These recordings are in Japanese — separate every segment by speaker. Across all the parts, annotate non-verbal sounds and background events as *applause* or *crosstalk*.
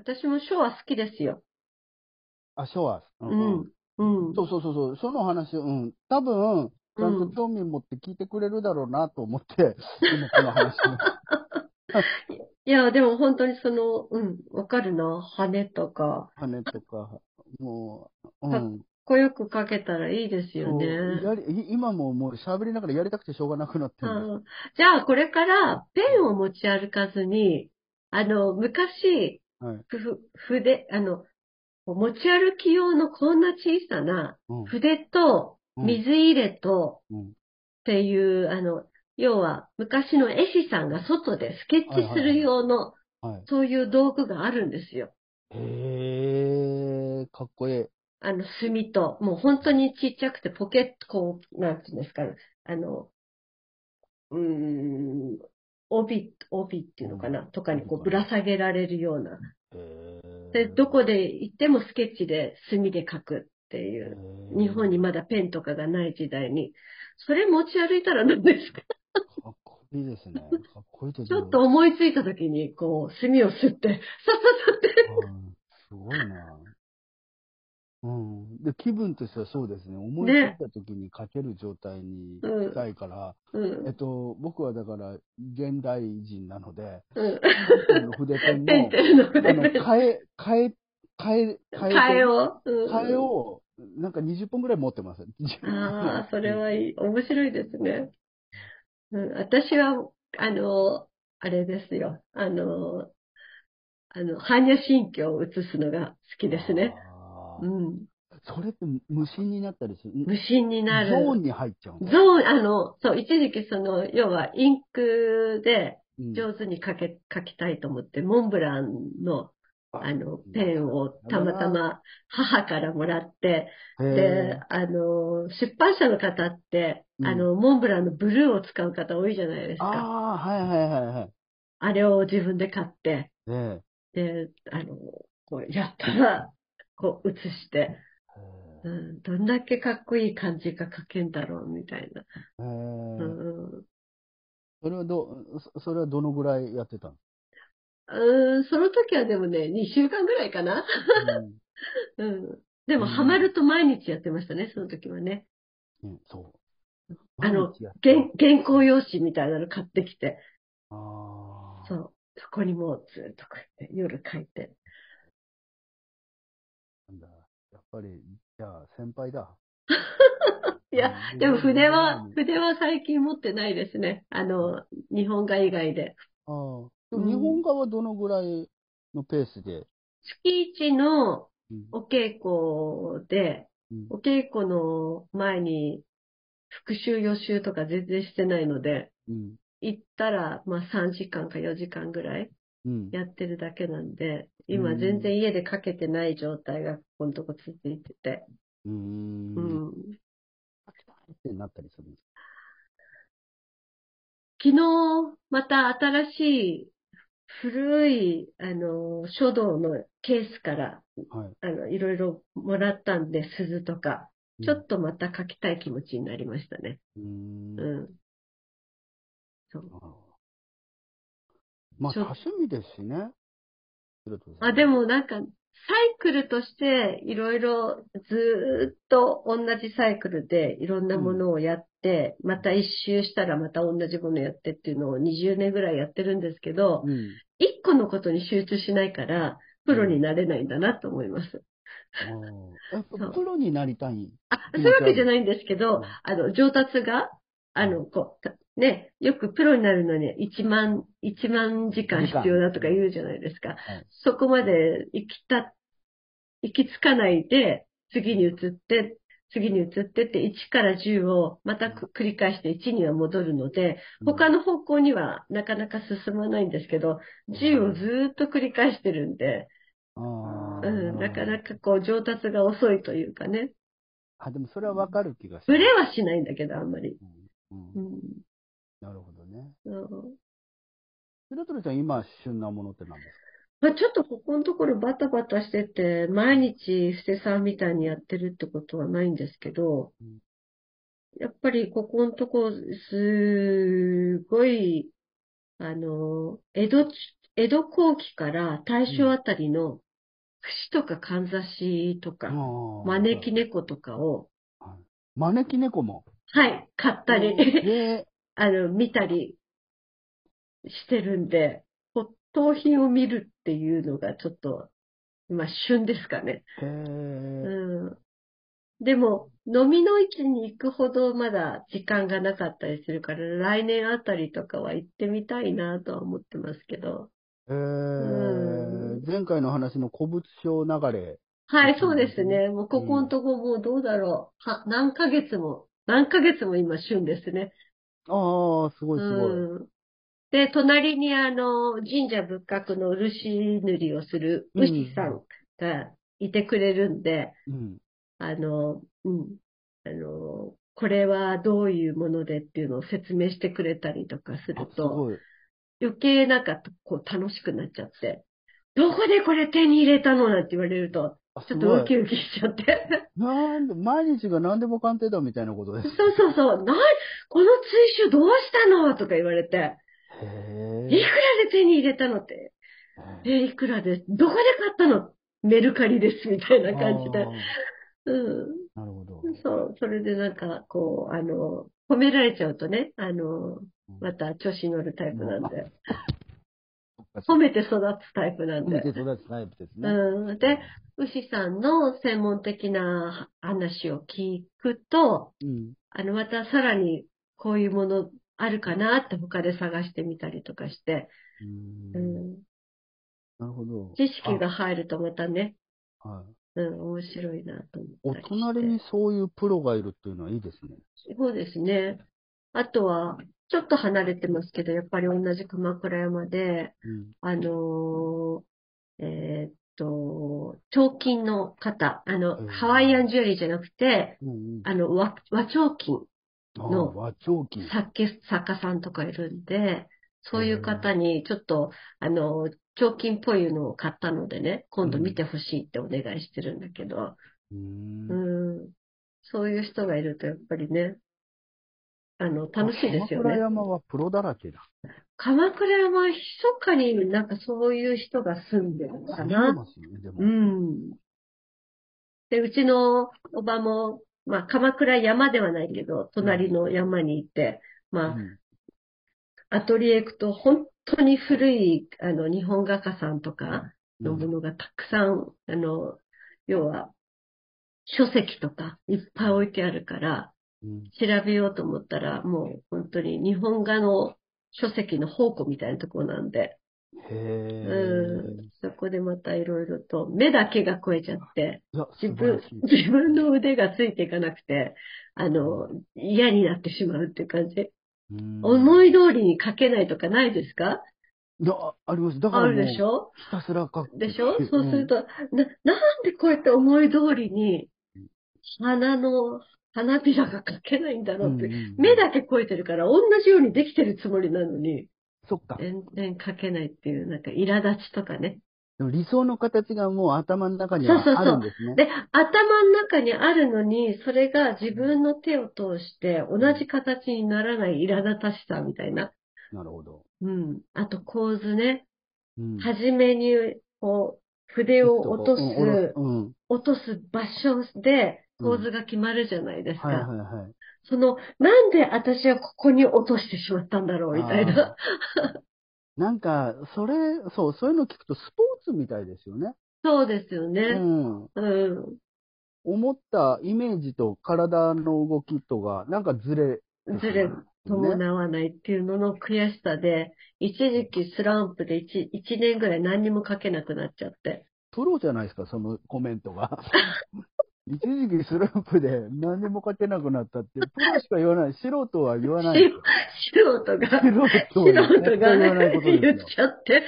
Speaker 1: 私も書は好きですよ。
Speaker 2: あ、ショア。
Speaker 1: う
Speaker 2: うん
Speaker 1: ん。うん。
Speaker 2: そうそうそうそう、その話、うん、多分、ちゃんと興味持って聞いてくれるだろうなと思って、*laughs* 今この話。
Speaker 1: いや、でも本当にその、うん、わかるな。羽とか、
Speaker 2: 羽とか、もう、う
Speaker 1: か
Speaker 2: ん。
Speaker 1: かっこよく書けたらいいですよ
Speaker 2: そう
Speaker 1: ね。
Speaker 2: やりい今ももう喋りながらやりたくてしょうがなくなってるんです。
Speaker 1: うんじゃあ、これからペンを持ち歩かずに、あの、昔、
Speaker 2: はい。
Speaker 1: ふ筆、あの、持ち歩き用のこんな小さな
Speaker 2: うん。
Speaker 1: 筆と
Speaker 2: うん
Speaker 1: 水入れと
Speaker 2: うん
Speaker 1: っていう、あの、要は昔の絵師さんが外でスケッチする用の、
Speaker 2: はい。
Speaker 1: そういう道具があるんですよ。
Speaker 2: へえ、かっこいい。
Speaker 1: あの、墨と、もう本当にちっちゃくてポケット、こう、なんていうんですか、あの、うーん、帯、帯っていうのかな、とかにこうぶら下げられるような。で、どこで行ってもスケッチで墨で描くっていう。日本にまだペンとかがない時代に。それ持ち歩いたら何ですか？
Speaker 2: かっこいいですね。かっこいいと
Speaker 1: ちょっと思いついた時に、こう、墨を吸って、さっささって。
Speaker 2: うんすごいな。うん。で、気分としてはそうですね。思いついた時に書ける状態にしたいから、
Speaker 1: うん
Speaker 2: えっと、僕はだから、現代人なので、
Speaker 1: うん。
Speaker 2: 筆ペンの、あ
Speaker 1: 筆
Speaker 2: の、
Speaker 1: ペン。
Speaker 2: 替え、替え、替え、替え、
Speaker 1: 替えを。うん
Speaker 2: 替えを、なんか20本ぐらい持ってます。
Speaker 1: ああ、*laughs* それはいい。面白いですね。うん、私は、あの、あれですよ。あの、あの、般若心経を写すのが好きですね。うん。
Speaker 2: それって無心になったりする？
Speaker 1: 無心になる。
Speaker 2: ゾーンに入っちゃう。
Speaker 1: ゾーン、あの、そう、一時期その、要はインクで
Speaker 2: うん
Speaker 1: 上手に書け、書きたいと思って、モンブランの、あの、ペンをたまたま母からもらって、
Speaker 2: へ
Speaker 1: で、あの、出版社の方って、
Speaker 2: うん
Speaker 1: あの、モンブランのブルーを使う方多いじゃないです
Speaker 2: ー
Speaker 1: か。
Speaker 2: ああ、はいはいはいはい。
Speaker 1: あれを自分で買って、
Speaker 2: ね
Speaker 1: で、あの、こう、やったら、こう、写して、
Speaker 2: え
Speaker 1: うん、どんだけかっこいい感じが書けんだろう、みたいな。うん
Speaker 2: それはど、そそれはどのぐらいやってたの？
Speaker 1: うん、その時はでもね、2週間ぐらいかな。うん。*laughs* でも、
Speaker 2: うん
Speaker 1: ハマると毎日やってましたね、その時はね。
Speaker 2: うん、ねそう。
Speaker 1: あの原稿用紙みたいなの買ってきて、
Speaker 2: ああ。
Speaker 1: そう。そこにもうずっとこうやって夜書いて。
Speaker 2: ぱり、じゃあ、先輩だ。*laughs*
Speaker 1: いや、
Speaker 2: うん
Speaker 1: でも筆は
Speaker 2: うん、
Speaker 1: 筆は最近持ってないですね。あの、日本画以外で。
Speaker 2: ああ。日本画はどのぐらいのペースで、
Speaker 1: 月一の
Speaker 2: うん
Speaker 1: お稽古で、
Speaker 2: うん
Speaker 1: お稽古の前に復習予習とか全然してないので、
Speaker 2: うん。
Speaker 1: 行ったら、まあ3時間か4時間ぐらい
Speaker 2: うん。
Speaker 1: やってるだけなんで、
Speaker 2: うん
Speaker 1: 今全然家で書けてない状態がここのとこ続いてて。
Speaker 2: うーん。
Speaker 1: うん。
Speaker 2: ってなったりするんです
Speaker 1: 昨日、また新しい古い、あの、書道のケースから、
Speaker 2: かはい。
Speaker 1: あの、いろいろもらったんで、鈴とか、ちょっとまた書きたい気持ちになりましたね。
Speaker 2: うーん。
Speaker 1: うん。そう。
Speaker 2: まあ、多趣味ですしね。
Speaker 1: あ、でもなんか、サイクルとして、いろいろずーっと同じサイクルでいろんなものをやって、また一周したらまた同じものやってっていうのを20年ぐらいやってるんですけど、
Speaker 2: うん。
Speaker 1: 一個のことに集中しないから、プロになれないんだなと思います。
Speaker 2: ああやっ
Speaker 1: そう
Speaker 2: ぱプロになりたい。
Speaker 1: あ、そういうわけじゃないんですけ
Speaker 2: う
Speaker 1: ど
Speaker 2: ん、
Speaker 1: あの、上達が、あの、こう、たね、よくプロになるのに1万、1万時間必要だとか言うじゃないですか。
Speaker 2: はい。
Speaker 1: そこまで行きた、行き着かないで、次に移って、次に移ってって1から10をまたく繰り返して1には戻るので、他の方向にはなかなか進まないんですけど、10をずーっと繰り返してるんで。うん、なかなかこう上達が遅いというかね、
Speaker 2: あ、でもそれはわかる気がす
Speaker 1: ブ
Speaker 2: る。
Speaker 1: レはしないんだけど、あんまり。
Speaker 2: うんなるほどね。
Speaker 1: そう
Speaker 2: 白鳥ちゃん、今旬なものって何です
Speaker 1: まあ、ちょっとここのところバタバタしてて、毎日布施さんみたいにやってるってことはないんですけど
Speaker 2: うん、
Speaker 1: やっぱりここのところ、すごい、あの、江戸、江戸後期から大正あたりの串とかかんざしとか、招き猫とかを、
Speaker 2: 招き猫も？
Speaker 1: はい、買ったり、
Speaker 2: え
Speaker 1: あの、見たりしてるんで、骨董品を見るっていうのがちょっと、今、旬ですかね。うん。でも、飲みの市に行くほどまだ時間がなかったりするから、来年あたりとかは行ってみたいなとは思ってますけど。
Speaker 2: えー
Speaker 1: うん
Speaker 2: 前回の話の古物商流れ。
Speaker 1: はい、そうですね。もうここのとこもうどうだろう。は、何ヶ月も、何ヶ月も今旬ですね。
Speaker 2: ああ、すごいすごい。
Speaker 1: うん。で、隣にあの、神社仏閣の漆塗りをする
Speaker 2: うん
Speaker 1: 牛さんがいてくれるんで、
Speaker 2: うん。
Speaker 1: あの、うん。あの、これはどういうものでっていうのを説明してくれたりとかすると。余計なんかこう楽しくなっちゃって、どこでこれ手に入れたのなんて言われると、
Speaker 2: あ
Speaker 1: ちょっとウキウキしちゃって。
Speaker 2: なんで、毎日が何でも鑑定だみたいなことです。
Speaker 1: そうそうそう、な、この追収どうしたの？とか言われて、
Speaker 2: へ
Speaker 1: いくらで手に入れたのって、
Speaker 2: え。
Speaker 1: え、いくらで、どこで買ったの？メルカリです、みたいな感じで
Speaker 2: あ。
Speaker 1: うん。
Speaker 2: ーなるほど。
Speaker 1: そう、それでなんか、こう、あの、褒められちゃうとね、あの、また調子に乗るタイプなんで、褒めて育つタイプなん
Speaker 2: 褒めて
Speaker 1: で。
Speaker 2: 育つタイプですね。
Speaker 1: うん。で、牛さんの専門的な話を聞くと、
Speaker 2: うん。
Speaker 1: あの、またさらにこういうものあるかなって他で探してみたりとかして、
Speaker 2: う
Speaker 1: うんん。
Speaker 2: なるほど。
Speaker 1: 知識が入るとまたね、
Speaker 2: あ。はい。
Speaker 1: うん、面白いなと思
Speaker 2: お
Speaker 1: って。
Speaker 2: 隣にそういうプロがいるっていうのはいいですね。
Speaker 1: そうですね。あとは、ちょっと離れてますけど、やっぱり同じ鎌倉山で、
Speaker 2: うん。
Speaker 1: あのーえーっと、彫金の方、あの、
Speaker 2: うん。
Speaker 1: ハワイアンジュエリーじゃなくて、
Speaker 2: うんうん。
Speaker 1: あの、和、和彫金、の。作家、作家さんとかいるんで、そういう方にちょっと、あの、彫金っぽいのを買ったのでね、今度見てほしいってお願いしてるんだけど、
Speaker 2: うーん。
Speaker 1: うん、そういう人がいるとやっぱりね、あの、楽しいですよ
Speaker 2: 鎌倉
Speaker 1: ね。
Speaker 2: 山はプロだらけだ。
Speaker 1: 鎌倉山は密かになんかそういう人が住んでるのか
Speaker 2: 住んで
Speaker 1: な。
Speaker 2: ますよね、でも。
Speaker 1: うん。で、うちのおばも、まあ、鎌倉山ではないけど、隣の山に行って、まあ、
Speaker 2: うん
Speaker 1: アトリエ行くと本当に古い、あの、日本画家さんとかのものがたくさん、あの、要は、書籍とかいっぱい置いてあるから、
Speaker 2: うん
Speaker 1: 調べようと思ったら、もう本当に日本画の書籍の宝庫みたいなところなんで、
Speaker 2: へえ。
Speaker 1: うん、そこでまたいろいろと目だけが超えちゃって、自分自分の腕がついていかなくて、あの、嫌になってしまうっていう感じ。
Speaker 2: うん。
Speaker 1: 思い通りに書けないとかないですか？
Speaker 2: いや、あります。だから
Speaker 1: あるでしょ？
Speaker 2: ひたすら書く。
Speaker 1: でしょ？そうすると、な、なんでこうやって思い通りに、花の、花びらが描けないんだろうって、
Speaker 2: うんうん
Speaker 1: 目だけ超えてるから、同じようにできてるつもりなのに、
Speaker 2: そっか。
Speaker 1: 全然描けないっていう、なんか、苛立ちとかね。
Speaker 2: 理想の形がもう頭の中には
Speaker 1: そうそうそう
Speaker 2: あるんですね。
Speaker 1: で、頭の中にあるのに、それが自分の手を通して同じ形にならない苛立たしさみたいな。
Speaker 2: なるほど。
Speaker 1: うん。あと構図ね。
Speaker 2: うん。
Speaker 1: はじめに、こう、筆を落とす、
Speaker 2: うん。うん
Speaker 1: 落とす場所で構図が決まるじゃないですか。
Speaker 2: はいはいはい。
Speaker 1: その、なんで私はここに落としてしまったんだろうみたいな。
Speaker 2: なんか、それ、そう、そういうの聞くとスポーツみたいですよね。
Speaker 1: そうですよ
Speaker 2: う
Speaker 1: ね。
Speaker 2: ん。
Speaker 1: うん。
Speaker 2: 思ったイメージと体の動きとが、なんかずれ、
Speaker 1: ずれ伴わないっていうのの悔しさで、一時期スランプで一一年ぐらい何にも書けなくなっちゃって。
Speaker 2: プロじゃないですか、そのコメントが。*laughs* 一時期スランプで何にも書けなくなったって、プロしか言わない。素人は言わない。
Speaker 1: 素人が、
Speaker 2: 素人
Speaker 1: が
Speaker 2: 言わないことですよ
Speaker 1: 言っ。ちゃって。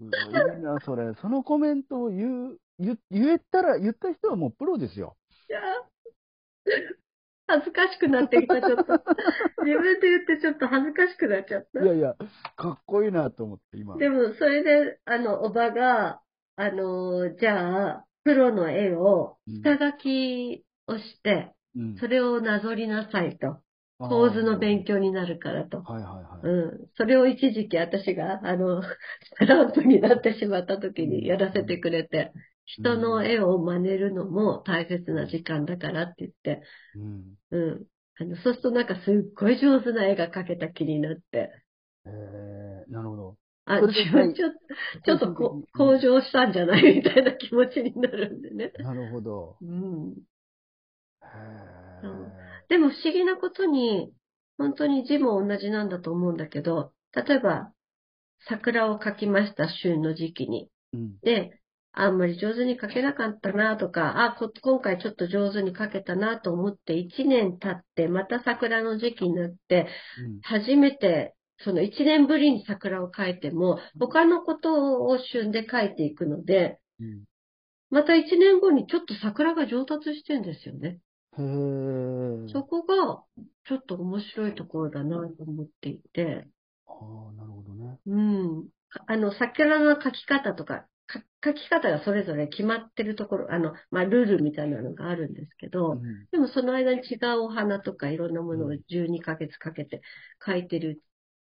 Speaker 2: うんいいな、それ。そのコメントを言う、言言えたら、言った人はもうプロですよ。
Speaker 1: いや恥ずかしくなってきた、ちょっと。自分で言ってちょっと恥ずかしくなっちゃった
Speaker 2: い。やいや、かっこいいなと思って、今。
Speaker 1: でも、それで、あの、おばが、あの、じゃあ、プロの絵を、
Speaker 2: うん
Speaker 1: 下書きをして、
Speaker 2: うん
Speaker 1: それをなぞりなさいと。構図の勉強になるからと。
Speaker 2: はいはいはい。
Speaker 1: うん。それを一時期私が、あの、*laughs* スランプになってしまった時にやらせてくれて、人の絵を真似るのも大切な時間だからって言って、
Speaker 2: うん。
Speaker 1: うん。あの、そうするとなんかすっごい上手な絵が描けた気になって、
Speaker 2: えー、なるほど。
Speaker 1: あ、自分ちょっと、ちょっとこ向上したんじゃないみたいな気持ちになるんでね。
Speaker 2: なるほど。
Speaker 1: うん。でも不思議なことに、本当に字も同じなんだと思うんだけど、例えば、桜を描きました、旬の時期に。
Speaker 2: うん。
Speaker 1: で、あんまり上手に描けなかったなとか、あ、こ今回ちょっと上手に描けたなと思って1年経って、また桜の時期になって、
Speaker 2: うん。
Speaker 1: 初めて、その1年ぶりに桜を描いても、他のことを旬で描いていくので、
Speaker 2: うん。
Speaker 1: また1年後にちょっと桜が上達してんですよね。そこが、ちょっと面白いところだなと思っていて、
Speaker 2: ああ、なるほどね。
Speaker 1: うん。あの、桜の描き方とか、か描き方がそれぞれ決まってるところ、あの、まあ、ルールみたいなのがあるんですけど、
Speaker 2: うん。
Speaker 1: でもその間に違うお花とかいろんなものを
Speaker 2: うん
Speaker 1: 12ヶ月かけて描いてる、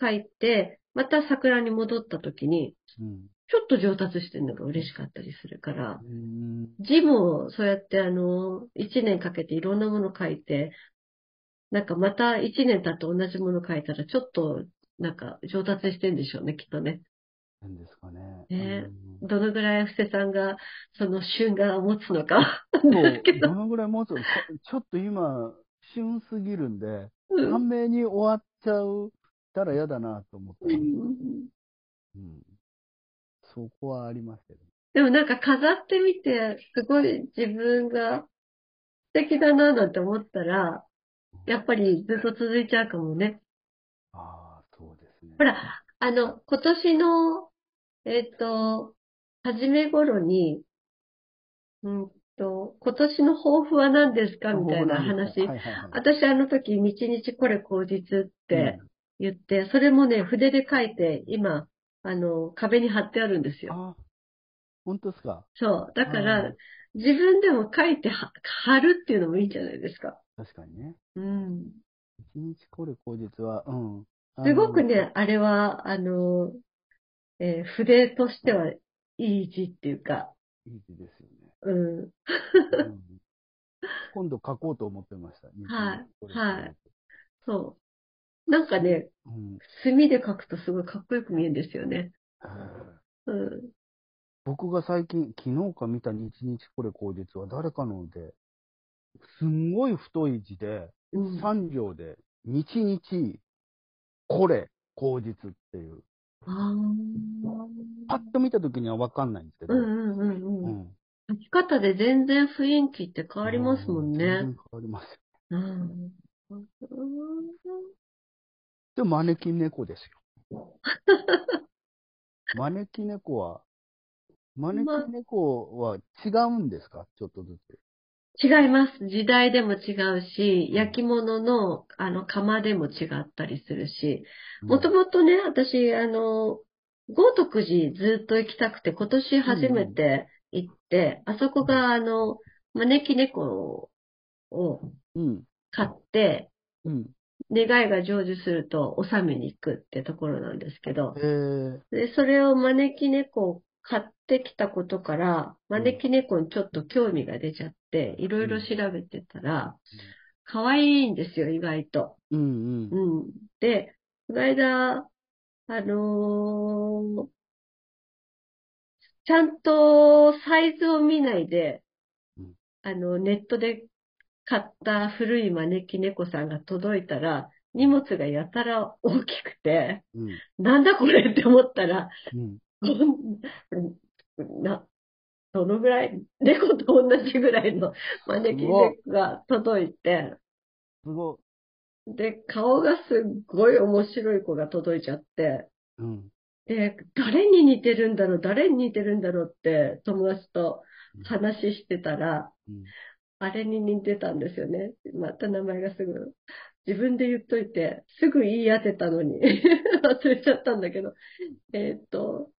Speaker 1: 描いて、また桜に戻った時に、
Speaker 2: うん。
Speaker 1: ちょっと上達してるのが嬉しかったりするから、
Speaker 2: うん。
Speaker 1: 字もそうやってあの、1年かけていろんなもの書いて、なんかまた1年経って同じもの書いたらちょっとなんか上達してんでしょうね、きっとね。
Speaker 2: なんですかね。
Speaker 1: ね
Speaker 2: うん
Speaker 1: どのぐらい布施さんがその旬が持つのか。*laughs* ど
Speaker 2: どのぐらい持つのかちょっと今、旬すぎるんで、
Speaker 1: うん
Speaker 2: 短命に終わっちゃうたら嫌だなと思って。
Speaker 1: うん
Speaker 2: うん。そこはありますけど。
Speaker 1: でもなんか飾ってみて、すごい自分が素敵だななんて思ったら、やっぱりずっと続いちゃうかもね。
Speaker 2: ああ、そうですね。
Speaker 1: ほら、あの、今年の、えっと、初め頃に、うんと、今年の抱負は何ですかみたいな話。
Speaker 2: はいはいはい。
Speaker 1: 私あの時、日日これ口実って言って、それもね、筆で書いて、今、あの、壁に貼ってあるんですよ。
Speaker 2: あ、本当ですか？
Speaker 1: そう。だか
Speaker 2: あ
Speaker 1: ら
Speaker 2: ー、
Speaker 1: 自分でも書いては貼るっていうのもいいんじゃないですか。
Speaker 2: 確かにね。
Speaker 1: うん。
Speaker 2: 一日これ口実は、うん。
Speaker 1: すごくね、あれは、あの、えー筆としてはいい字っていうか、
Speaker 2: いい字ですよね。
Speaker 1: うん。
Speaker 2: うん今度書こうと思ってました。*laughs*
Speaker 1: はいはいそう。なんかね、
Speaker 2: うん。
Speaker 1: 墨で書くとすごいかっこよく見えるんですよね。うん。
Speaker 2: 僕が最近、昨日か見た日日これ口実は誰かので、すんごい太い字で、
Speaker 1: うん。
Speaker 2: 3行で、日日これ口実っていう。
Speaker 1: あ
Speaker 2: パッと見た時にはわかんないんですけど。
Speaker 1: ーうんうんうん
Speaker 2: う
Speaker 1: うん。
Speaker 2: ん
Speaker 1: 書き方で全然雰囲気って変わりますもんね。
Speaker 2: 全然変わります。
Speaker 1: うん。
Speaker 2: でも招き猫ですよ。*laughs* 招き猫は、招き猫は違うんですか？ちょっとずつ。
Speaker 1: 違います。時代でも違うし、焼き物の、あの、窯でも違ったりするし、もともとね、私、あの、豪徳寺ずっと行きたくて、今年初めて行って、あそこが、あの、招き猫を
Speaker 2: うん。
Speaker 1: 買って、
Speaker 2: うん。
Speaker 1: 願いが成就すると納めに行くってところなんですけど
Speaker 2: え、ー、
Speaker 1: で、それを招き猫を買ってきたことから、招き猫にちょっと興味が出ちゃって、いろいろ調べてたら、可愛いんですよ、意外と。
Speaker 2: うんうん。
Speaker 1: うん。で、この間、あのーちゃんとサイズを見ないで
Speaker 2: うん、
Speaker 1: あの、ネットで買った古い招き猫さんが届いたら、荷物がやたら大きくて、
Speaker 2: うん。
Speaker 1: なんだこれって思ったら、
Speaker 2: うん。
Speaker 1: な、どのぐらい、猫と同じぐらいの招き猫が届いて、
Speaker 2: すご
Speaker 1: で、顔がすっごい面白い子が届いちゃって、
Speaker 2: い。うん。
Speaker 1: で、誰に似てるんだろう、誰に似てるんだろうって友達と話してたら、
Speaker 2: うん。
Speaker 1: あれに似てたんですよね。また名前がすぐ、自分で言っといて、すぐ言い当てたのに、*laughs* 忘れちゃったんだけど、えーっと、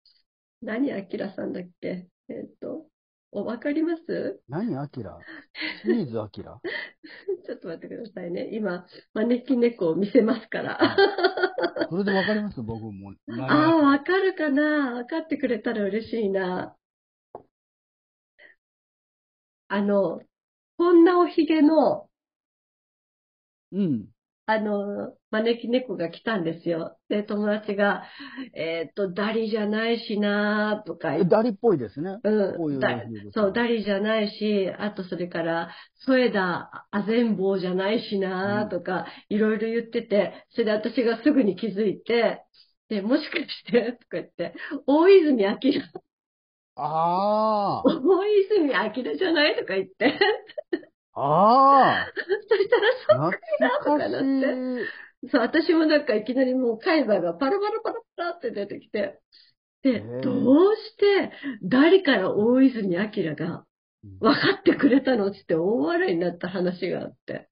Speaker 1: 何あきらさんだっけ？えーっと、お、わかります？
Speaker 2: 何アキラ？清水アキラ？*laughs*
Speaker 1: ちょっと待ってくださいね。今、招き猫を見せますから。
Speaker 2: それでわかります？僕も。何
Speaker 1: ああ、わかるかな？わかってくれたら嬉しいな。あの、こんなおひげの、
Speaker 2: うん。
Speaker 1: あの、招き猫が来たんですよ。で、友達が、えーっと、ダリじゃないしなーとか
Speaker 2: ダリっぽいですね。こういう
Speaker 1: うん、だ
Speaker 2: おひげです
Speaker 1: そう、ダリじゃないし、あとそれから、添田あぜんぼうじゃないしなーとか、いろいろ言ってて、それで私がすぐに気づいて、で、もしかして、とか言って、大泉明、
Speaker 2: ああ。
Speaker 1: 大泉明じゃないとか言って、
Speaker 2: ああ。
Speaker 1: そしたら、
Speaker 2: 懐かしい。
Speaker 1: そう、私もなんかいきなりもう海馬がパラパラパラパラって出てきて、で、どうして、誰から大泉明が分かってくれたのって大笑いになった話があって。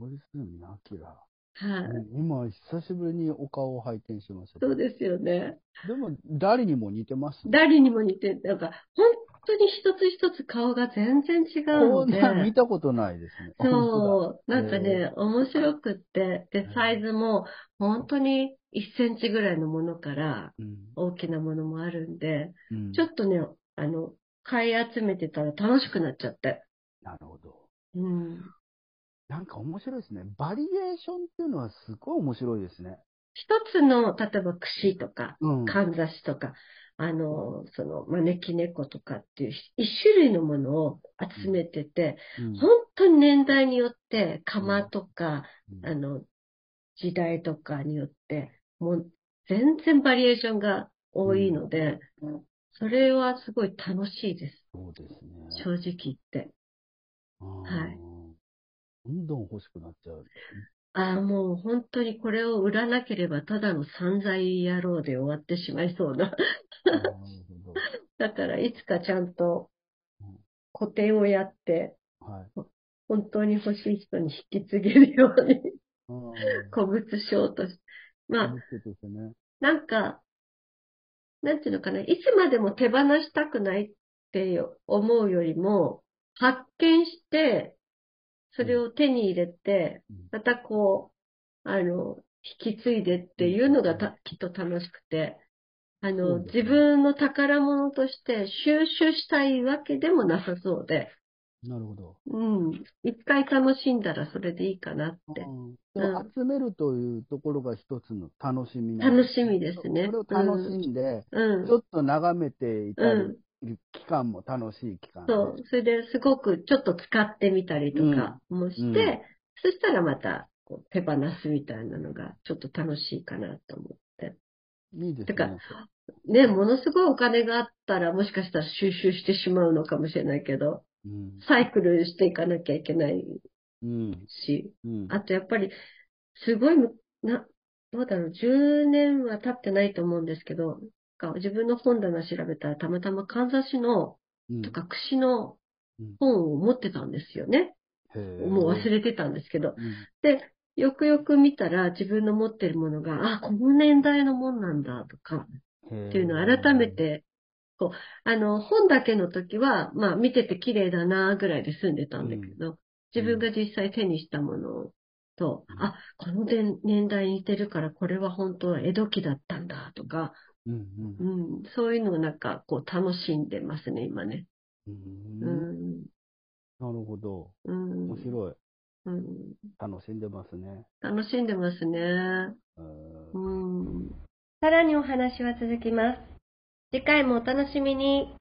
Speaker 2: 大泉アキラ。
Speaker 1: はい、
Speaker 2: 今、久しぶりにお顔を拝見しました。
Speaker 1: そうですよね。
Speaker 2: でも、ダリにも似てますね。
Speaker 1: 誰にも似て、なんか、本当に一つ一つ顔が全然違う
Speaker 2: こ
Speaker 1: ので。
Speaker 2: 見たことないですね。
Speaker 1: そう、
Speaker 2: だ
Speaker 1: なんかね、面白くって、で、サイズも本当に1センチぐらいのものから
Speaker 2: うん
Speaker 1: 大きなものもあるんで、
Speaker 2: うん
Speaker 1: ちょっとね、あの、買い集めてたら楽しくなっちゃって。
Speaker 2: なるほど。
Speaker 1: うん。
Speaker 2: なんか面白いですね。バリエーションっていうのはすごい面白いですね。
Speaker 1: 一つの、例えば櫛とか、
Speaker 2: うん。
Speaker 1: かんざしとか、あの、その、招き猫とかっていう一種類のものを集めてて、
Speaker 2: うん
Speaker 1: 本当に年代によって、釜とか、
Speaker 2: うん
Speaker 1: あの、時代とかによって、もう全然バリエーションが多いので、それはすごい楽しいです。
Speaker 2: そうですね。
Speaker 1: 正直言って。はい
Speaker 2: い。どんどん欲しくなっちゃう。
Speaker 1: ああ、もう本当にこれを売らなければただの散財野郎で終わってしまいそうな。*laughs* だからいつかちゃんと
Speaker 2: うん
Speaker 1: 個展をやって、
Speaker 2: はい。
Speaker 1: 本当に欲しい人に引き継げるように
Speaker 2: うん *laughs*
Speaker 1: 古物商として。まあ。なんか、なんていうのかな、いつまでも手放したくないって思うよりも、発見して、それを手に入れて
Speaker 2: うん、
Speaker 1: またこう、あの、引き継いでっていうのがたきっと楽しくて、あ
Speaker 2: そ
Speaker 1: の、自分の宝物として収集したいわけでもなさそうで、
Speaker 2: なるほど。
Speaker 1: うん。一回楽しんだらそれでいいかなって。
Speaker 2: うん集めるというところが一つの楽しみ
Speaker 1: 楽しみですね
Speaker 2: それを楽しんで、
Speaker 1: うん
Speaker 2: ち。ょっと眺めていた
Speaker 1: うん。
Speaker 2: り、期間も楽しい期間で。
Speaker 1: そう。それですごくちょっと使ってみたりとかもして、
Speaker 2: うん
Speaker 1: そしたらまたこう手放すみたいなのがちょっと楽しいかなと思って。
Speaker 2: いいです
Speaker 1: てか
Speaker 2: ね。
Speaker 1: ね、ものすごいお金があったらもしかしたら収集してしまうのかもしれないけど、
Speaker 2: うん。
Speaker 1: サイクルしていかなきゃいけない
Speaker 2: うん。
Speaker 1: し、
Speaker 2: うん。
Speaker 1: あとやっぱりすごいむ、な、どうだろう、10年は経ってないと思うんですけど、か自分の本棚調べたらたまたまかんざしの
Speaker 2: うん。
Speaker 1: とか櫛の
Speaker 2: うん。
Speaker 1: 本を持ってたんですよね。もう忘れてたんですけど。
Speaker 2: うん。
Speaker 1: で、よくよく見たら自分の持ってるものが、あ、この年代のもんなんだとか、っていうのを改めて、こう、あの、本だけの時は、まあ見てて綺麗だなぐらいで済んでたんだけど、自分が実際手にしたものと、
Speaker 2: うん。
Speaker 1: あ、この年年代に似てるからこれは本当は江戸期だったんだとか、
Speaker 2: うん
Speaker 1: うん、そういうのをなんかこう楽しんでますね、今ね。
Speaker 2: うん。
Speaker 1: う
Speaker 2: うん
Speaker 1: ん、
Speaker 2: なるほど。
Speaker 1: うん、
Speaker 2: 面白い。
Speaker 1: うん、
Speaker 2: 楽しんでますね。
Speaker 1: 楽しんでますね。
Speaker 2: う
Speaker 1: うんん。さらにお話は続きます。次回もお楽しみに。